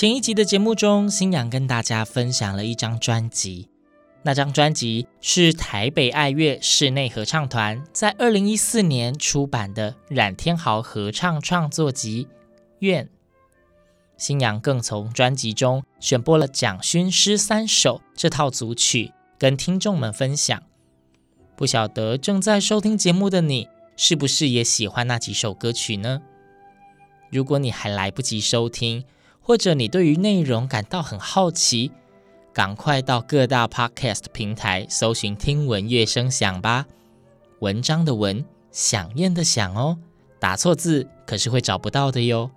前一集的节目中，新阳跟大家分享了一张专辑，那张专辑是台北爱乐室内合唱团在二零一四年出版的冉天豪合唱创作集《愿》。新阳更从专辑中选播了《蒋勋诗三首》这套组曲，跟听众们分享。不晓得正在收听节目的你，是不是也喜欢那几首歌曲呢？如果你还来不及收听，或者你对于内容感到很好奇，赶快到各大 Podcast 平台搜寻“听闻乐声响”吧。文章的文，响应的响哦，打错字可是会找不到的哟。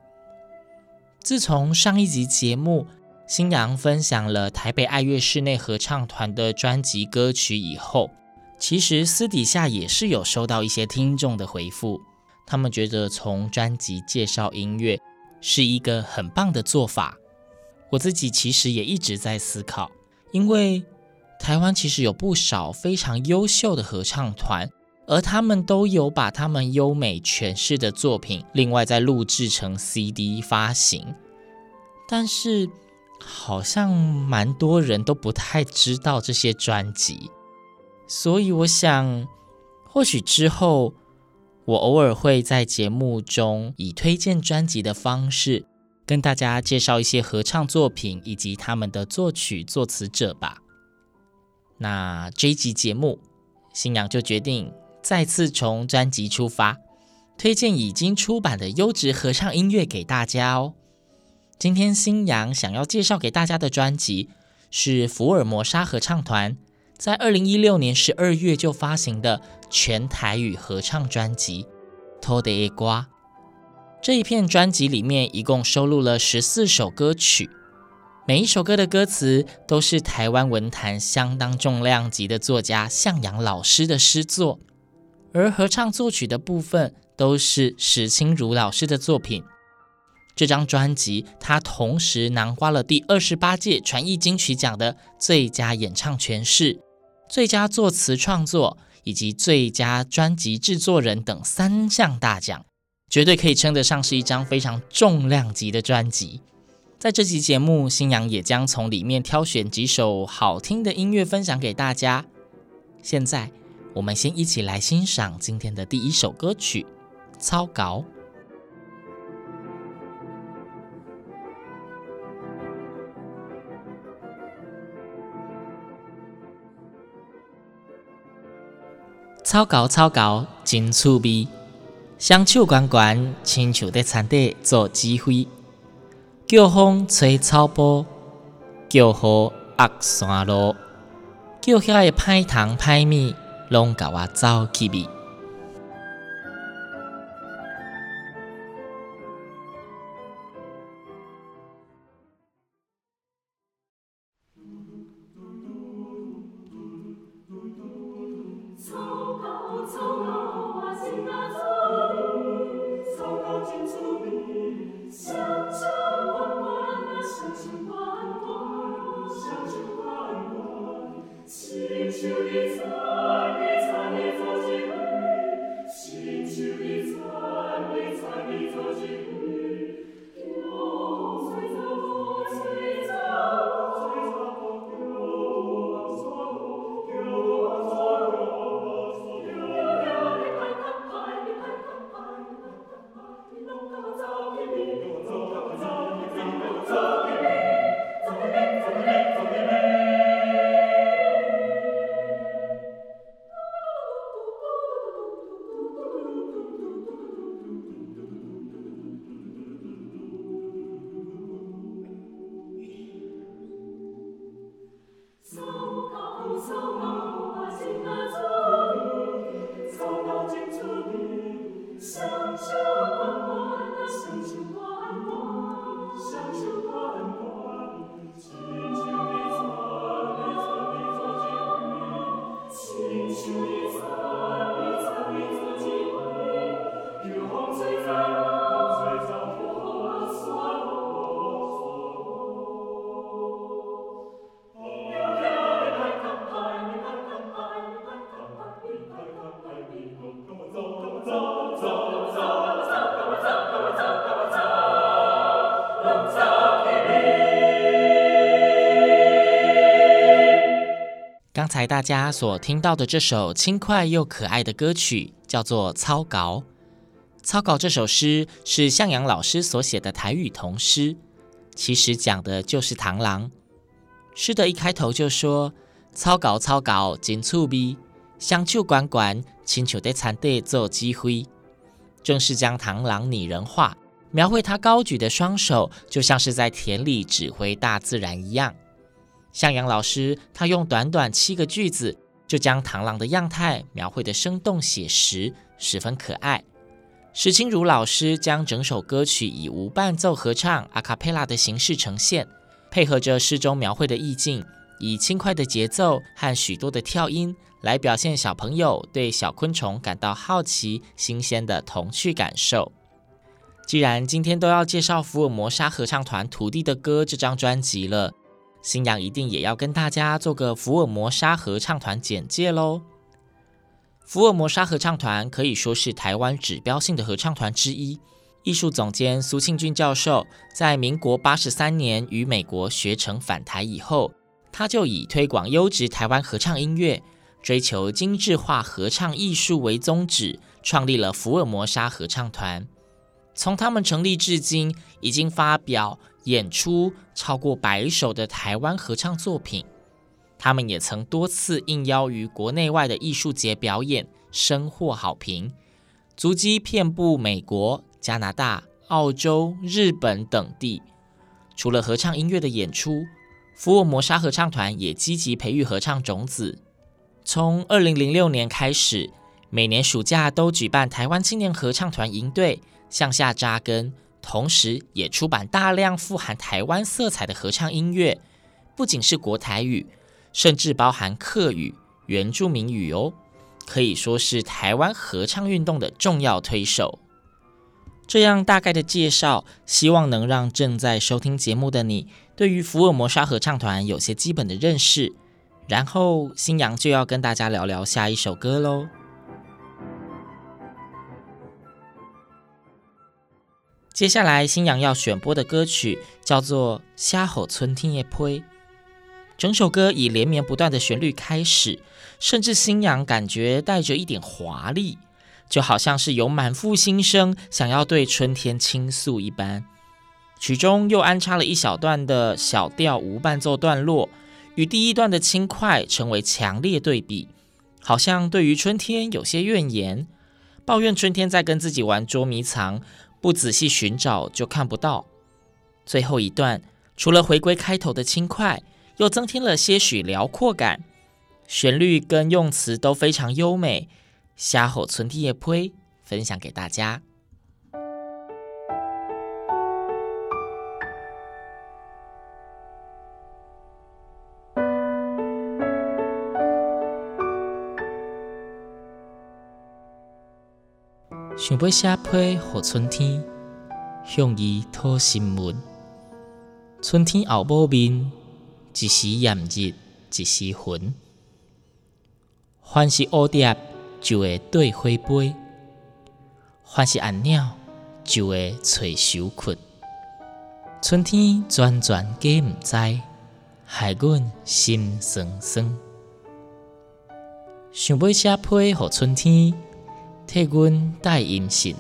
自从上一集节目新阳分享了台北爱乐室内合唱团的专辑歌曲以后，其实私底下也是有收到一些听众的回复，他们觉得从专辑介绍音乐是一个很棒的做法。我自己其实也一直在思考，因为台湾其实有不少非常优秀的合唱团，而他们都有把他们优美诠释的作品，另外再录制成 CD 发行，但是好像蛮多人都不太知道这些专辑。所以我想，或许之后我偶尔会在节目中以推荐专辑的方式，跟大家介绍一些合唱作品以及他们的作曲作词者吧。那这一集节目，新阳就决定再次从专辑出发，推荐已经出版的优质合唱音乐给大家哦。今天新阳想要介绍给大家的专辑是福尔摩沙合唱团。在二零一六年十二月就发行的全台语合唱专辑《土地的瓜》，这一片专辑里面一共收录了十四首歌曲，每一首歌的歌词都是台湾文坛相当重量级的作家向阳老师的诗作，而合唱作曲的部分都是史清如老师的作品。这张专辑，他同时囊括了第二十八届传艺金曲奖的最佳演唱诠释、最佳作词创作以及最佳专辑制作人等三项大奖，绝对可以称得上是一张非常重量级的专辑。在这期节目，新阳也将从里面挑选几首好听的音乐分享给大家。现在，我们先一起来欣赏今天的第一首歌曲《草猴》。草猴草猴真趣味，双手悬悬，亲像在田底做指挥。叫风吹草坡，叫雨压山路，叫遐个歹虫歹物，拢甲我走去味。才大家所听到的这首轻快又可爱的歌曲，叫做《草稿》。《草稿》这首诗是向阳老师所写的台语童诗，其实讲的就是螳螂。诗的一开头就说：“草稿草稿真趣味，双手管管，亲像在田地做指挥。”正是将螳螂拟人化，描绘他高举的双手，就像是在田里指挥大自然一样。向阳老师，他用短短七个句子，就将螳螂的样态描绘得生动写实，十分可爱。石青如老师将整首歌曲以无伴奏合唱阿卡贝拉的形式呈现，配合着诗中描绘的意境，以轻快的节奏和许多的跳音来表现小朋友对小昆虫感到好奇、新鲜的童趣感受。既然今天都要介绍福尔摩沙合唱团《徒弟的歌》这张专辑了。星洋一定也要跟大家做个福尔摩沙合唱团简介喽。福尔摩沙合唱团可以说是台湾指标性的合唱团之一。艺术总监苏庆俊教授在民国八十三年于美国学成返台以后，他就以推广优质台湾合唱音乐、追求精致化合唱艺术为宗旨，创立了福尔摩沙合唱团。从他们成立至今，已经发表。演出超过百首的台湾合唱作品，他们也曾多次应邀于国内外的艺术节表演，深获好评，足迹遍布美国、加拿大、澳洲、日本等地。除了合唱音乐的演出，福尔摩沙合唱团也积极培育合唱种子。从二零零六年开始，每年暑假都举办台湾青年合唱团营队，向下扎根。同时，也出版大量富含台湾色彩的合唱音乐，不仅是国台语，甚至包含客语、原住民语哦，可以说是台湾合唱运动的重要推手。这样大概的介绍，希望能让正在收听节目的你，对于福尔摩沙合唱团有些基本的认识。然后，新阳就要跟大家聊聊下一首歌喽。接下来，星洋要选播的歌曲叫做《写予春天的批》。整首歌以连绵不断的旋律开始，甚至星洋感觉带着一点华丽，就好像是有满腹心声想要对春天倾诉一般。曲中又安插了一小段的小调无伴奏段落，与第一段的轻快成为强烈对比，好像对于春天有些怨言，抱怨春天在跟自己玩捉迷藏。不仔细寻找就看不到。最后一段除了回归开头的轻快，又增添了些许辽阔感，旋律跟用词都非常优美。写予春天的批，分享给大家。想要写批予春天，向伊讨新闻。春天后母面，一时炎热，一时云。凡是蝴蝶，就会对花飞；凡是鹌鸟，就会找羞困。春天转转皆毋知，害阮心酸酸。想要写批予春天。替阮带音信，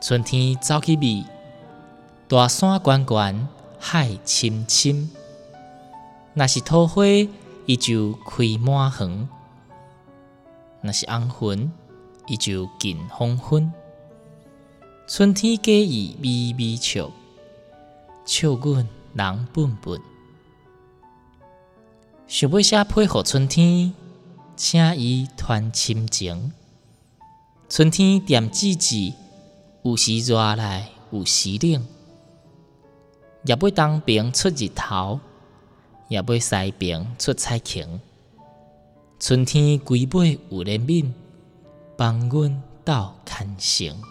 春天走去觅，大山悬悬，海深深。若是桃花，伊就开满园；若是红云，伊就近黄昏。春天假意微微笑，笑阮人笨笨。想要写批予春天，请伊传深情。春天点季节，有时热来，有时冷。也要东边出日头，也要西边出彩晴。春天几尾有人悯，帮阮斗牵绳。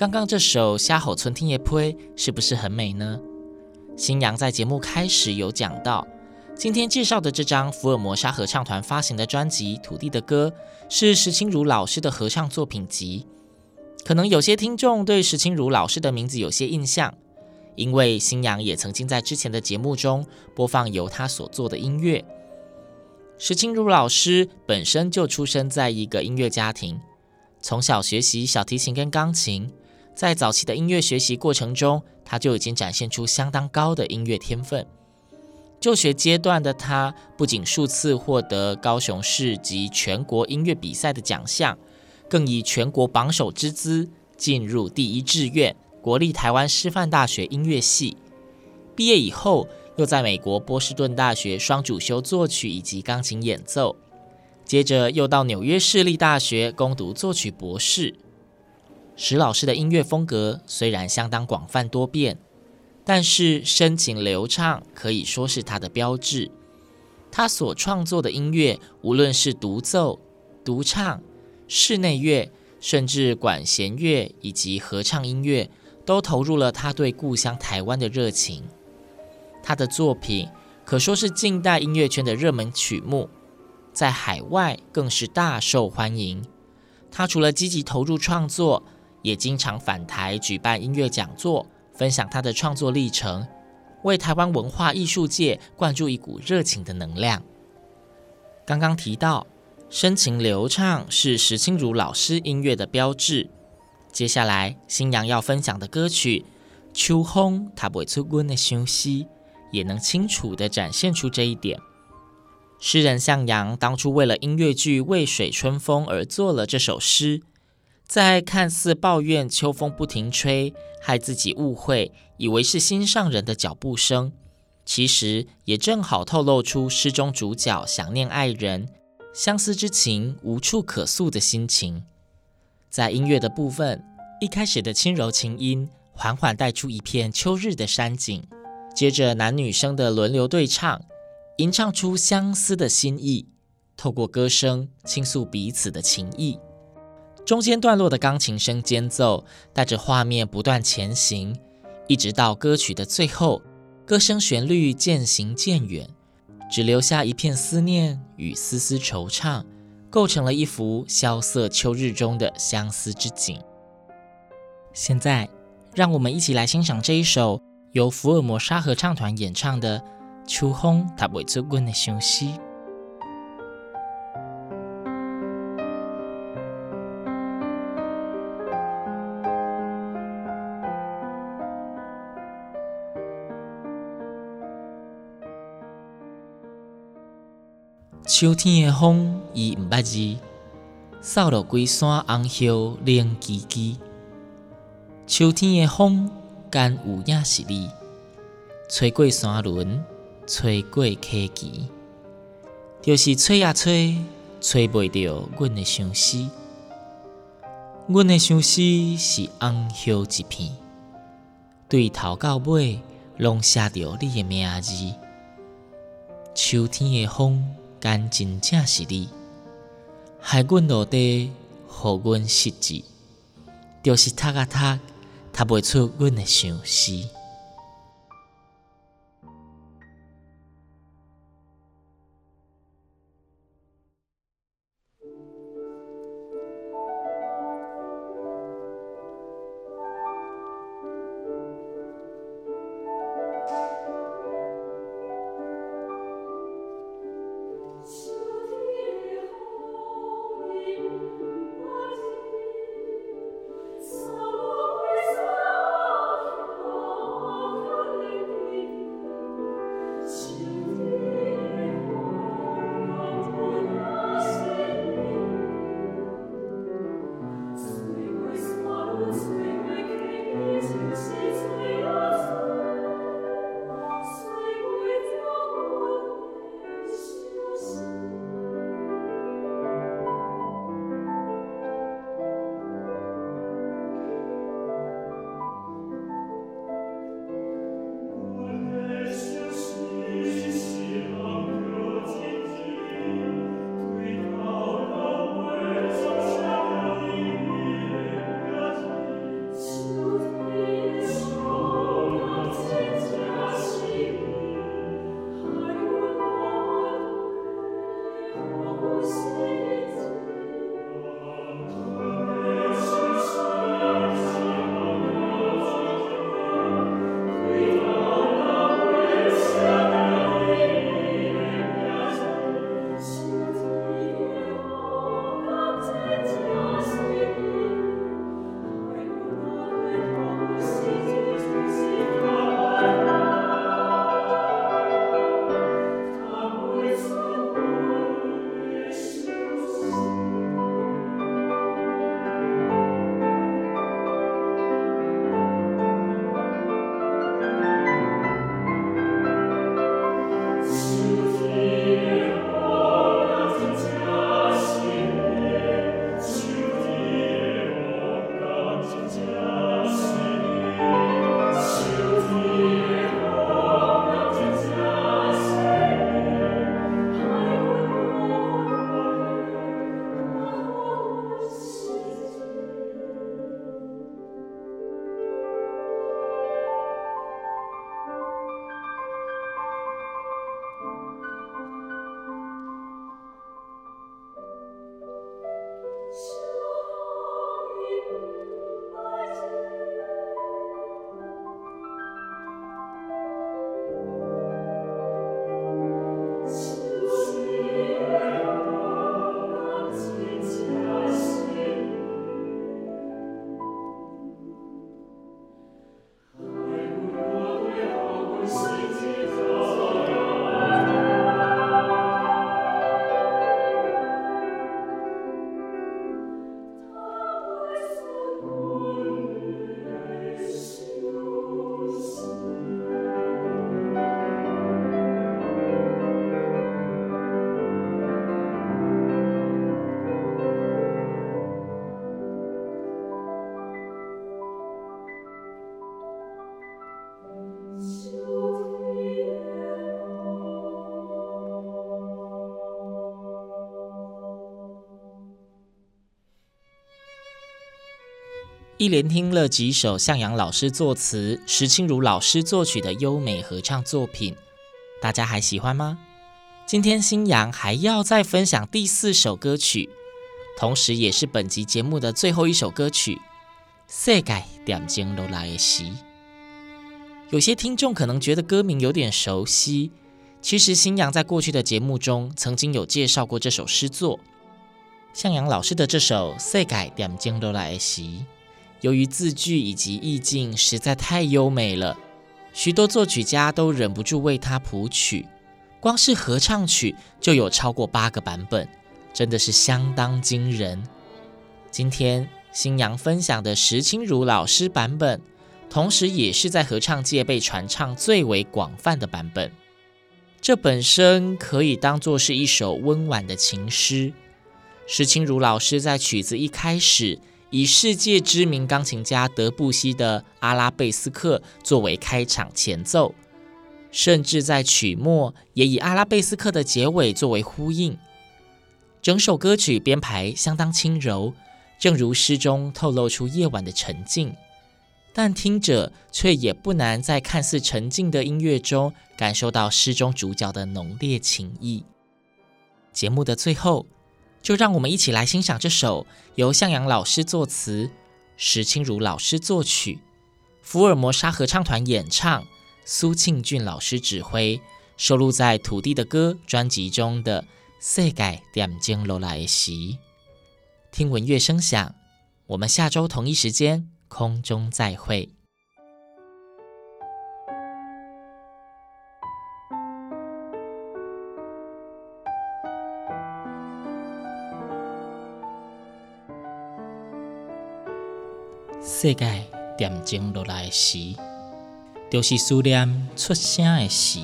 刚刚这首《虾吼春天也呸》是不是很美呢？新阳在节目开始有讲到，今天介绍的这张福尔摩沙合唱团发行的专辑《土地的歌》是石青如老师的合唱作品集。可能有些听众对石青如老师的名字有些印象，因为新阳也曾经在之前的节目中播放由他所做的音乐。石青如老师本身就出生在一个音乐家庭，从小学习小提琴跟钢琴。在早期的音乐学习过程中，他就已经展现出相当高的音乐天分。就学阶段的他，不仅数次获得高雄市及全国音乐比赛的奖项，更以全国榜首之姿进入第一志愿国立台湾师范大学音乐系。毕业以后，又在美国波士顿大学双主修作曲以及钢琴演奏，接着又到纽约市立大学攻读作曲博士。石老师的音乐风格虽然相当广泛多变，但是深情流畅可以说是他的标志。他所创作的音乐，无论是独奏、独唱、室内乐，甚至管弦乐以及合唱音乐，都投入了他对故乡台湾的热情。他的作品可说是近代音乐圈的热门曲目，在海外更是大受欢迎。他除了积极投入创作，也经常返台举办音乐讲座，分享他的创作历程，为台湾文化艺术界灌注一股热情的能量。刚刚提到，深情流畅是石清如老师音乐的标志。接下来，新阳要分享的歌曲《秋风它不会出阮的休息》，也能清楚地展现出这一点。诗人向阳当初为了音乐剧《渭水春风》而作了这首诗。在看似抱怨秋风不停吹，害自己误会，以为是心上人的脚步声，其实也正好透露出诗中主角想念爱人、相思之情无处可诉的心情。在音乐的部分，一开始的轻柔琴音缓缓带出一片秋日的山景，接着男女生的轮流对唱，吟唱出相思的心意，透过歌声倾诉彼此的情谊。中间段落的钢琴声间奏，带着画面不断前行，一直到歌曲的最后，歌声旋律渐行渐远，只留下一片思念与丝丝惆怅，构成了一幅萧瑟秋日中的相思之景。现在，让我们一起来欣赏这一首由福尔摩沙合唱团演唱的《秋风它不会出阮的相思》。秋天的风，伊毋捌字，扫落规山红叶冷吱吱。秋天的风，敢有影是你，吹过山仑，吹过溪墘，就是吹啊吹，吹袂着阮的相思。阮的相思是红叶一片，对头到尾，拢写着你的名字。秋天的风。敢真正是你，害阮落地，互阮失志，就是读啊读，读袂出阮诶相思。一连听了几首向阳老师作词、石清如老师作曲的优美合唱作品，大家还喜欢吗？今天新阳还要再分享第四首歌曲，同时也是本集节目的最后一首歌曲《世界点钟落来的时》。有些听众可能觉得歌名有点熟悉，其实新阳在过去的节目中曾经有介绍过这首诗作。向阳老师的这首《世界点钟落来的时》。由于字句以及意境实在太优美了，许多作曲家都忍不住为它谱曲。光是合唱曲就有超过八个版本，真的是相当惊人。今天星洋分享的石青如老师版本，同时也是在合唱界被传唱最为广泛的版本。这本身可以当作是一首温婉的情诗。石青如老师在曲子一开始，以世界知名钢琴家德布西的《阿拉贝斯克》作为开场前奏，甚至在曲末也以阿拉贝斯克的结尾作为呼应。整首歌曲编排相当轻柔，正如诗中透露出夜晚的沉静，但听者却也不难在看似沉静的音乐中感受到诗中主角的浓烈情意。节目的最后。就让我们一起来欣赏这首由向阳老师作词、石清如老师作曲、福尔摩沙合唱团演唱、苏庆俊老师指挥，收录在《土地的歌》专辑中的《世界点钟落来的时》。听闻乐声响，我们下周同一时间空中再会。世界点钟落来时，就是思念出声的时。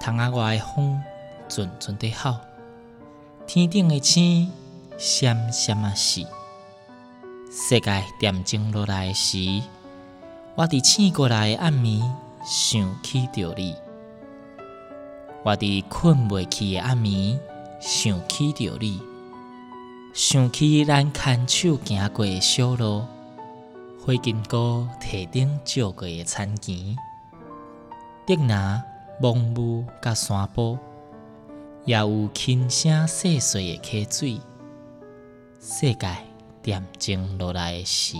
窗仔外的风阵阵地吼，天顶的星闪闪啊闪。世界点钟落来时，我伫醒过来的暗暝想起着你。我伫困袂去的暗暝想起着你，想起咱牵手行过的小路。灰金菇提顶照过诶田墘，竹林、蒙雾甲山坡，也有轻声细碎诶溪水。世界点钟落来诶时。